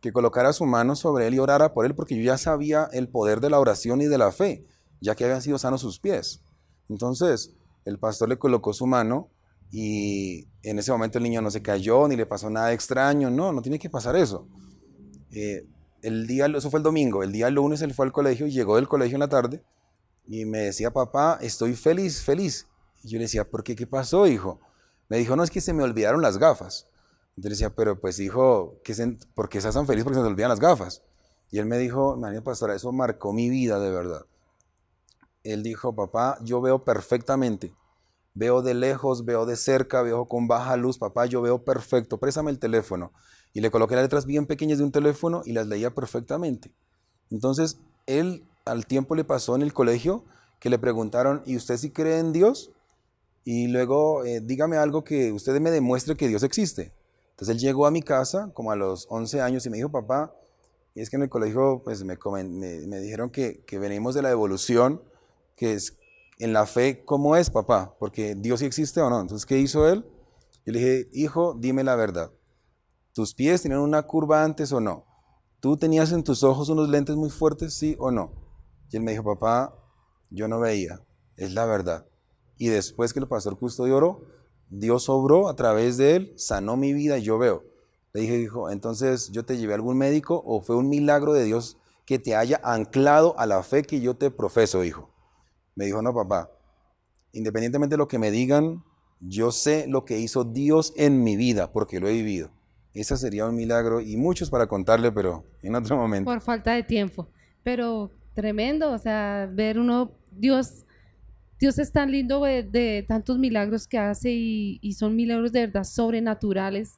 que colocara su mano sobre él y orara por él porque yo ya sabía el poder de la oración y de la fe, ya que habían sido sanos sus pies. Entonces el pastor le colocó su mano y en ese momento el niño no se cayó ni le pasó nada extraño, no, no tiene que pasar eso. Eh, el día, eso fue el domingo, el día lunes él fue al colegio llegó del colegio en la tarde y me decía, papá, estoy feliz, feliz. Y yo le decía, ¿por qué? ¿Qué pasó, hijo? Me dijo, no, es que se me olvidaron las gafas. Entonces decía, pero pues hijo, ¿por qué estás tan feliz porque se te olvidan las gafas? Y él me dijo, María Pastora, eso marcó mi vida de verdad. Él dijo, papá, yo veo perfectamente. Veo de lejos, veo de cerca, veo con baja luz. Papá, yo veo perfecto. Préstame el teléfono. Y le coloqué las letras bien pequeñas de un teléfono y las leía perfectamente. Entonces, él al tiempo le pasó en el colegio que le preguntaron, ¿y usted si cree en Dios? Y luego, eh, dígame algo que usted me demuestre que Dios existe. Entonces él llegó a mi casa como a los 11 años y me dijo, papá, es que en el colegio pues me, me, dijeron que, que, venimos de la evolución, que es en la fe, ¿cómo es, papá? Porque Dios sí existe o no. Entonces, ¿qué hizo él? Yo le dije, hijo, dime la verdad. ¿Tus pies tienen una curva antes o no? ¿Tú tenías en tus ojos unos lentes muy fuertes, sí o no? Y él me dijo, papá, yo no veía, es la verdad. Y después que el pastor custodio oró, Dios obró a través de él, sanó mi vida y yo veo. Le dije, dijo, entonces yo te llevé a algún médico o fue un milagro de Dios que te haya anclado a la fe que yo te profeso, hijo. Me dijo, no, papá, independientemente de lo que me digan, yo sé lo que hizo Dios en mi vida porque lo he vivido. Ese sería un milagro y muchos para contarle, pero en otro momento. Por falta de tiempo. Pero tremendo, o sea, ver uno, Dios, Dios es tan lindo de, tantos milagros que hace y, son milagros de verdad sobrenaturales,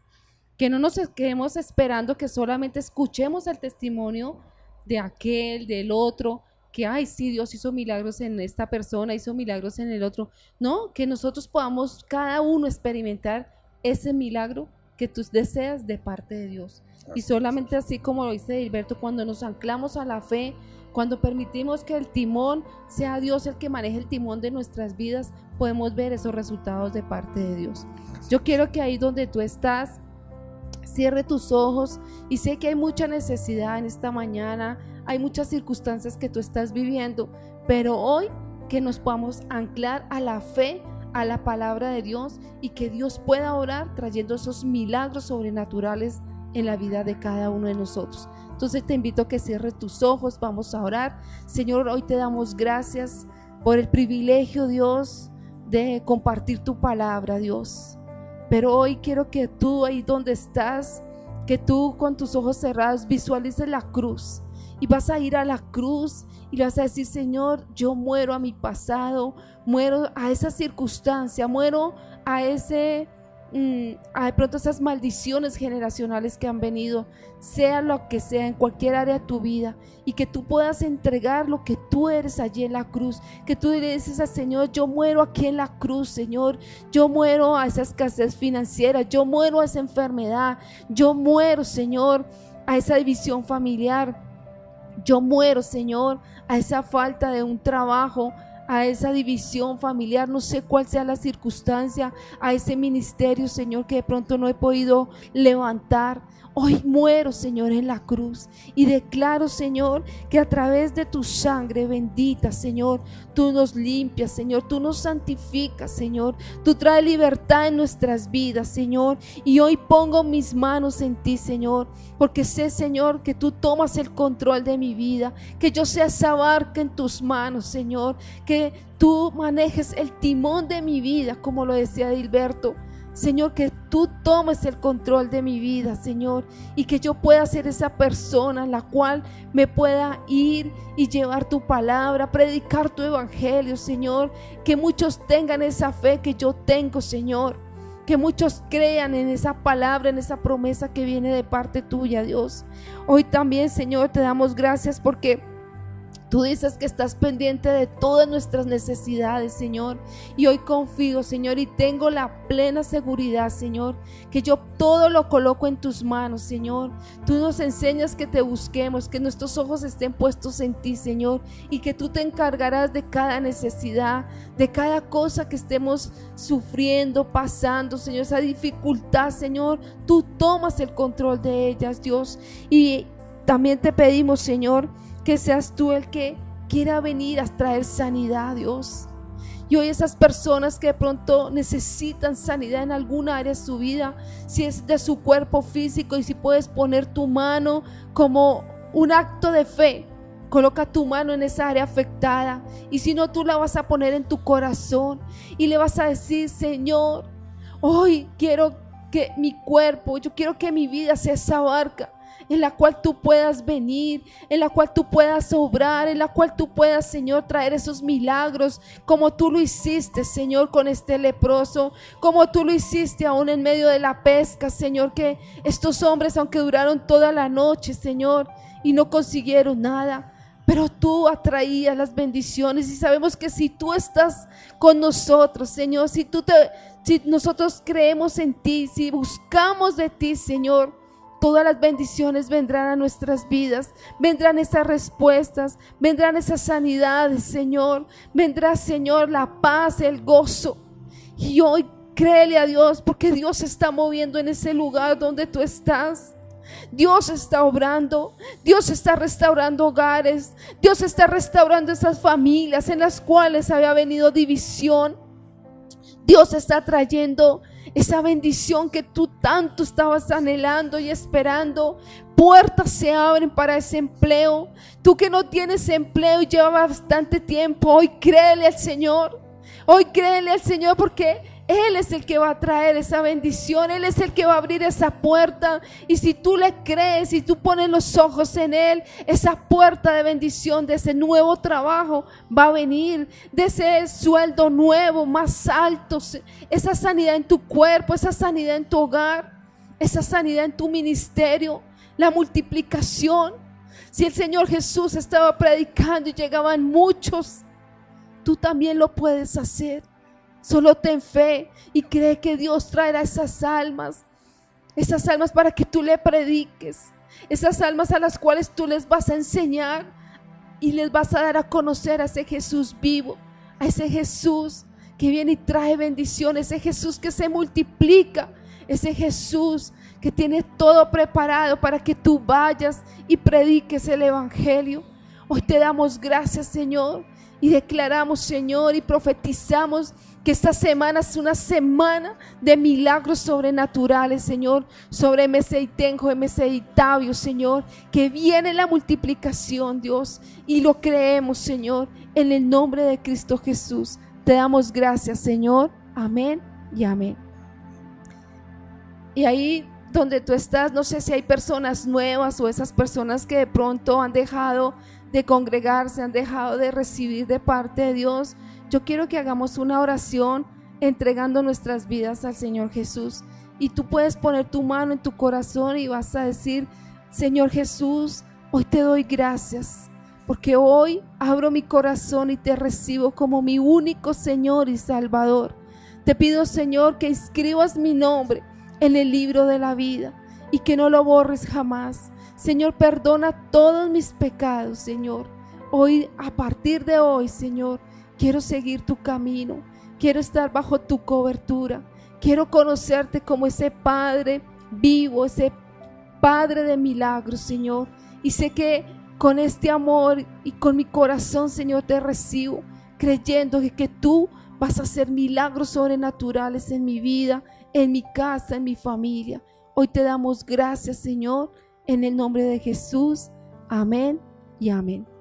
que no nos quedemos esperando que solamente escuchemos el testimonio de aquel, del otro, que, ay, sí, Dios hizo milagros en esta persona, hizo milagros en el otro. No, que nosotros podamos cada uno experimentar ese milagro que tú deseas de parte de Dios. Y solamente así como lo dice Gilberto, cuando nos anclamos a la fe, cuando permitimos que el timón sea Dios el que maneje el timón de nuestras vidas, podemos ver esos resultados de parte de Dios. Yo quiero que ahí donde tú estás, cierre tus ojos y sé que hay mucha necesidad en esta mañana, hay muchas circunstancias que tú estás viviendo, pero hoy que nos podamos anclar a la fe, a la palabra de Dios y que Dios pueda orar trayendo esos milagros sobrenaturales en la vida de cada uno de nosotros. Entonces te invito a que cierres tus ojos, vamos a orar. Señor, hoy te damos gracias por el privilegio, Dios, de compartir tu palabra, Dios. Pero hoy quiero que tú ahí donde estás, que tú con tus ojos cerrados visualices la cruz. Y vas a ir a la cruz y le vas a decir, Señor, yo muero a mi pasado, muero a esa circunstancia, muero a ese Mm, de pronto esas maldiciones generacionales que han venido, sea lo que sea, en cualquier área de tu vida, y que tú puedas entregar lo que tú eres allí en la cruz, que tú le dices al Señor, yo muero aquí en la cruz, Señor, yo muero a esa escasez financiera, yo muero a esa enfermedad, yo muero, Señor, a esa división familiar, yo muero, Señor, a esa falta de un trabajo, a esa división familiar, no sé cuál sea la circunstancia, a ese ministerio, Señor, que de pronto no he podido levantar. Hoy muero, Señor, en la cruz y declaro, Señor, que a través de tu sangre bendita, Señor, tú nos limpias, Señor, tú nos santificas, Señor, tú traes libertad en nuestras vidas, Señor. Y hoy pongo mis manos en ti, Señor, porque sé, Señor, que tú tomas el control de mi vida, que yo sea esa barca en tus manos, Señor, que tú manejes el timón de mi vida, como lo decía Dilberto. Señor, que tú tomes el control de mi vida, Señor, y que yo pueda ser esa persona la cual me pueda ir y llevar tu palabra, predicar tu evangelio, Señor, que muchos tengan esa fe que yo tengo, Señor, que muchos crean en esa palabra, en esa promesa que viene de parte tuya, Dios. Hoy también, Señor, te damos gracias porque Tú dices que estás pendiente de todas nuestras necesidades, Señor. Y hoy confío, Señor, y tengo la plena seguridad, Señor, que yo todo lo coloco en tus manos, Señor. Tú nos enseñas que te busquemos, que nuestros ojos estén puestos en ti, Señor, y que tú te encargarás de cada necesidad, de cada cosa que estemos sufriendo, pasando, Señor, esa dificultad, Señor. Tú tomas el control de ellas, Dios. Y también te pedimos, Señor, que seas tú el que quiera venir a traer sanidad, Dios. Y hoy esas personas que de pronto necesitan sanidad en alguna área de su vida, si es de su cuerpo físico y si puedes poner tu mano como un acto de fe, coloca tu mano en esa área afectada. Y si no, tú la vas a poner en tu corazón y le vas a decir, Señor, hoy quiero que mi cuerpo, yo quiero que mi vida sea esa barca en la cual tú puedas venir, en la cual tú puedas obrar, en la cual tú puedas, Señor, traer esos milagros, como tú lo hiciste, Señor, con este leproso, como tú lo hiciste aún en medio de la pesca, Señor, que estos hombres, aunque duraron toda la noche, Señor, y no consiguieron nada, pero tú atraías las bendiciones y sabemos que si tú estás con nosotros, Señor, si tú si nosotros creemos en ti, si buscamos de ti, Señor, Todas las bendiciones vendrán a nuestras vidas, vendrán esas respuestas, vendrán esas sanidades, Señor. Vendrá, Señor, la paz, el gozo. Y hoy créele a Dios porque Dios está moviendo en ese lugar donde tú estás. Dios está obrando, Dios está restaurando hogares, Dios está restaurando esas familias en las cuales había venido división. Dios está trayendo esa bendición que tú tanto estabas anhelando y esperando. Puertas se abren para ese empleo. Tú que no tienes empleo y lleva bastante tiempo, hoy créele al Señor. Hoy créele al Señor porque él es el que va a traer esa bendición, Él es el que va a abrir esa puerta. Y si tú le crees y tú pones los ojos en Él, esa puerta de bendición, de ese nuevo trabajo va a venir, de ese sueldo nuevo, más alto, esa sanidad en tu cuerpo, esa sanidad en tu hogar, esa sanidad en tu ministerio, la multiplicación. Si el Señor Jesús estaba predicando y llegaban muchos, tú también lo puedes hacer. Solo ten fe y cree que Dios traerá esas almas, esas almas para que tú le prediques, esas almas a las cuales tú les vas a enseñar y les vas a dar a conocer a ese Jesús vivo, a ese Jesús que viene y trae bendición, ese Jesús que se multiplica, ese Jesús que tiene todo preparado para que tú vayas y prediques el Evangelio. Hoy te damos gracias, Señor, y declaramos, Señor, y profetizamos que esta semana es una semana de milagros sobrenaturales, Señor, sobre y Tenjo, y Tabio, Señor, que viene la multiplicación, Dios, y lo creemos, Señor, en el nombre de Cristo Jesús. Te damos gracias, Señor. Amén y amén. Y ahí donde tú estás, no sé si hay personas nuevas o esas personas que de pronto han dejado de congregarse, han dejado de recibir de parte de Dios. Yo quiero que hagamos una oración entregando nuestras vidas al Señor Jesús. Y tú puedes poner tu mano en tu corazón y vas a decir, Señor Jesús, hoy te doy gracias porque hoy abro mi corazón y te recibo como mi único Señor y Salvador. Te pido, Señor, que escribas mi nombre en el libro de la vida y que no lo borres jamás. Señor, perdona todos mis pecados, Señor. Hoy, a partir de hoy, Señor, quiero seguir tu camino. Quiero estar bajo tu cobertura. Quiero conocerte como ese Padre vivo, ese Padre de milagros, Señor. Y sé que con este amor y con mi corazón, Señor, te recibo, creyendo que, tú vas a hacer milagros sobrenaturales en mi vida, en mi casa, en mi familia. Hoy te damos gracias, Señor, en el nombre de Jesús. Amén y amén.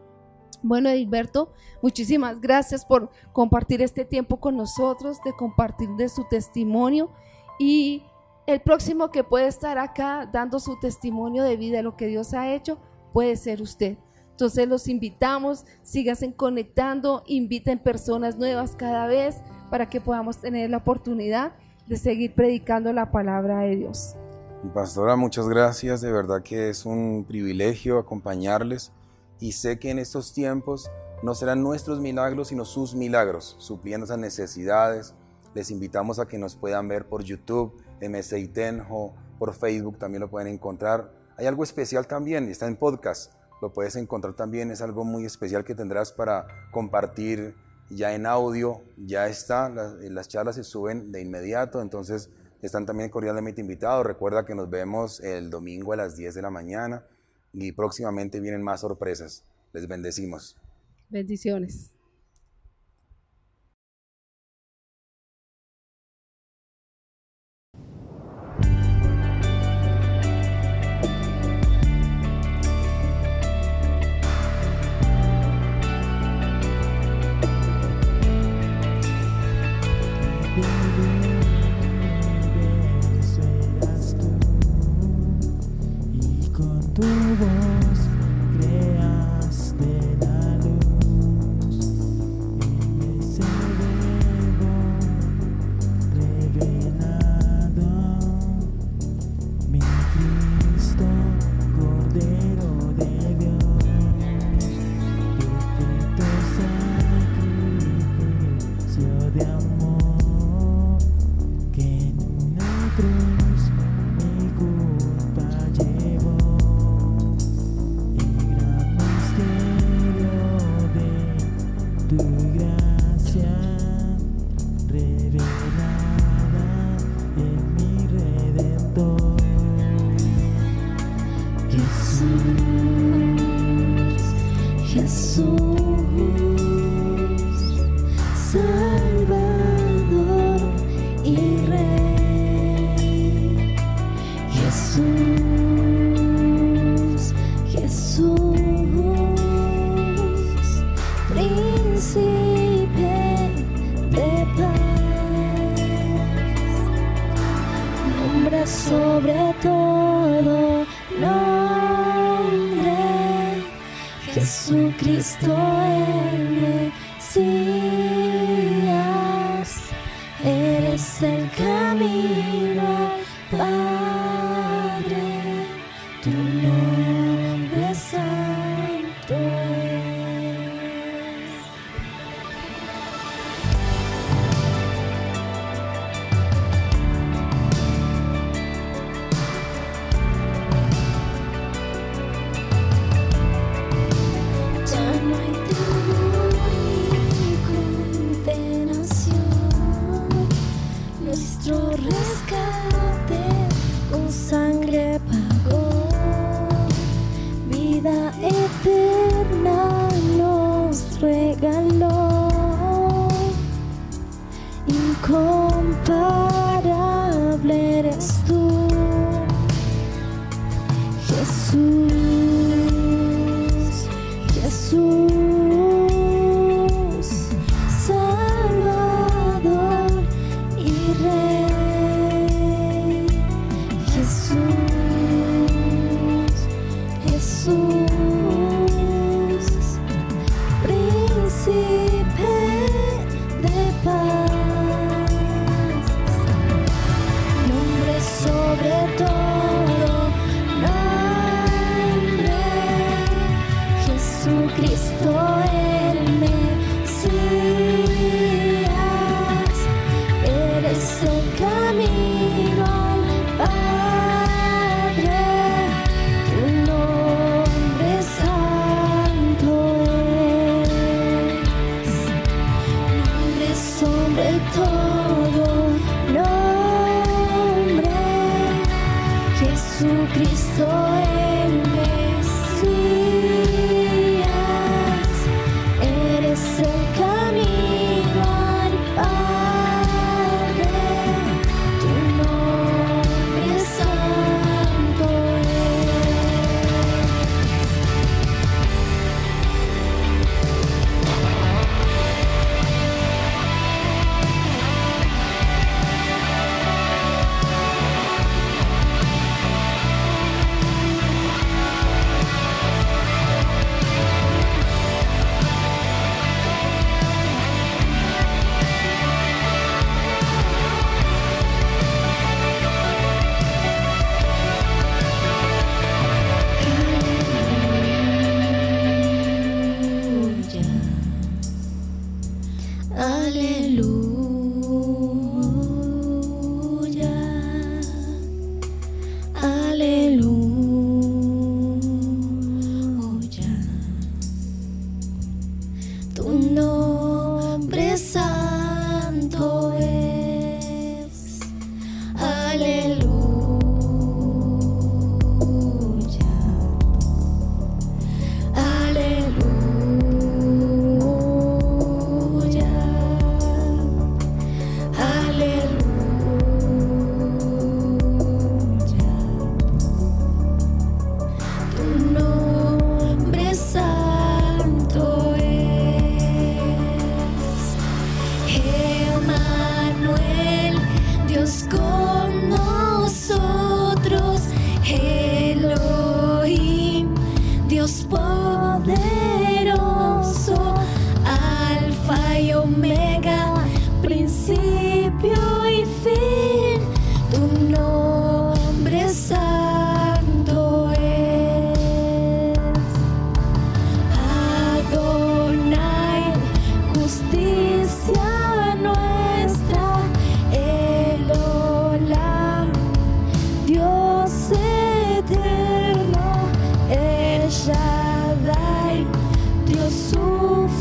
Bueno, Edilberto, muchísimas gracias por compartir este tiempo con nosotros, de compartir de su testimonio y el próximo que puede estar acá dando su testimonio de vida, de lo que Dios ha hecho, puede ser usted. Entonces los invitamos, síganse conectando, inviten personas nuevas cada vez para que podamos tener la oportunidad de seguir predicando la palabra de Dios. Pastora, muchas gracias. De verdad que es un privilegio acompañarles y sé que en estos tiempos no serán nuestros milagros, sino sus milagros, supliendo esas necesidades. Les invitamos a que nos puedan ver por YouTube, MSI Tenjo, por Facebook también lo pueden encontrar hay algo especial también, está en podcast, lo puedes encontrar también, es algo muy especial que tendrás para compartir ya en audio, ya está, las, charlas se suben de inmediato, entonces están también cordialmente invitados. Recuerda que nos vemos el domingo a las 10 de la mañana y próximamente vienen más sorpresas. Les bendecimos. Bendiciones.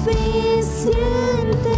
Suficiente,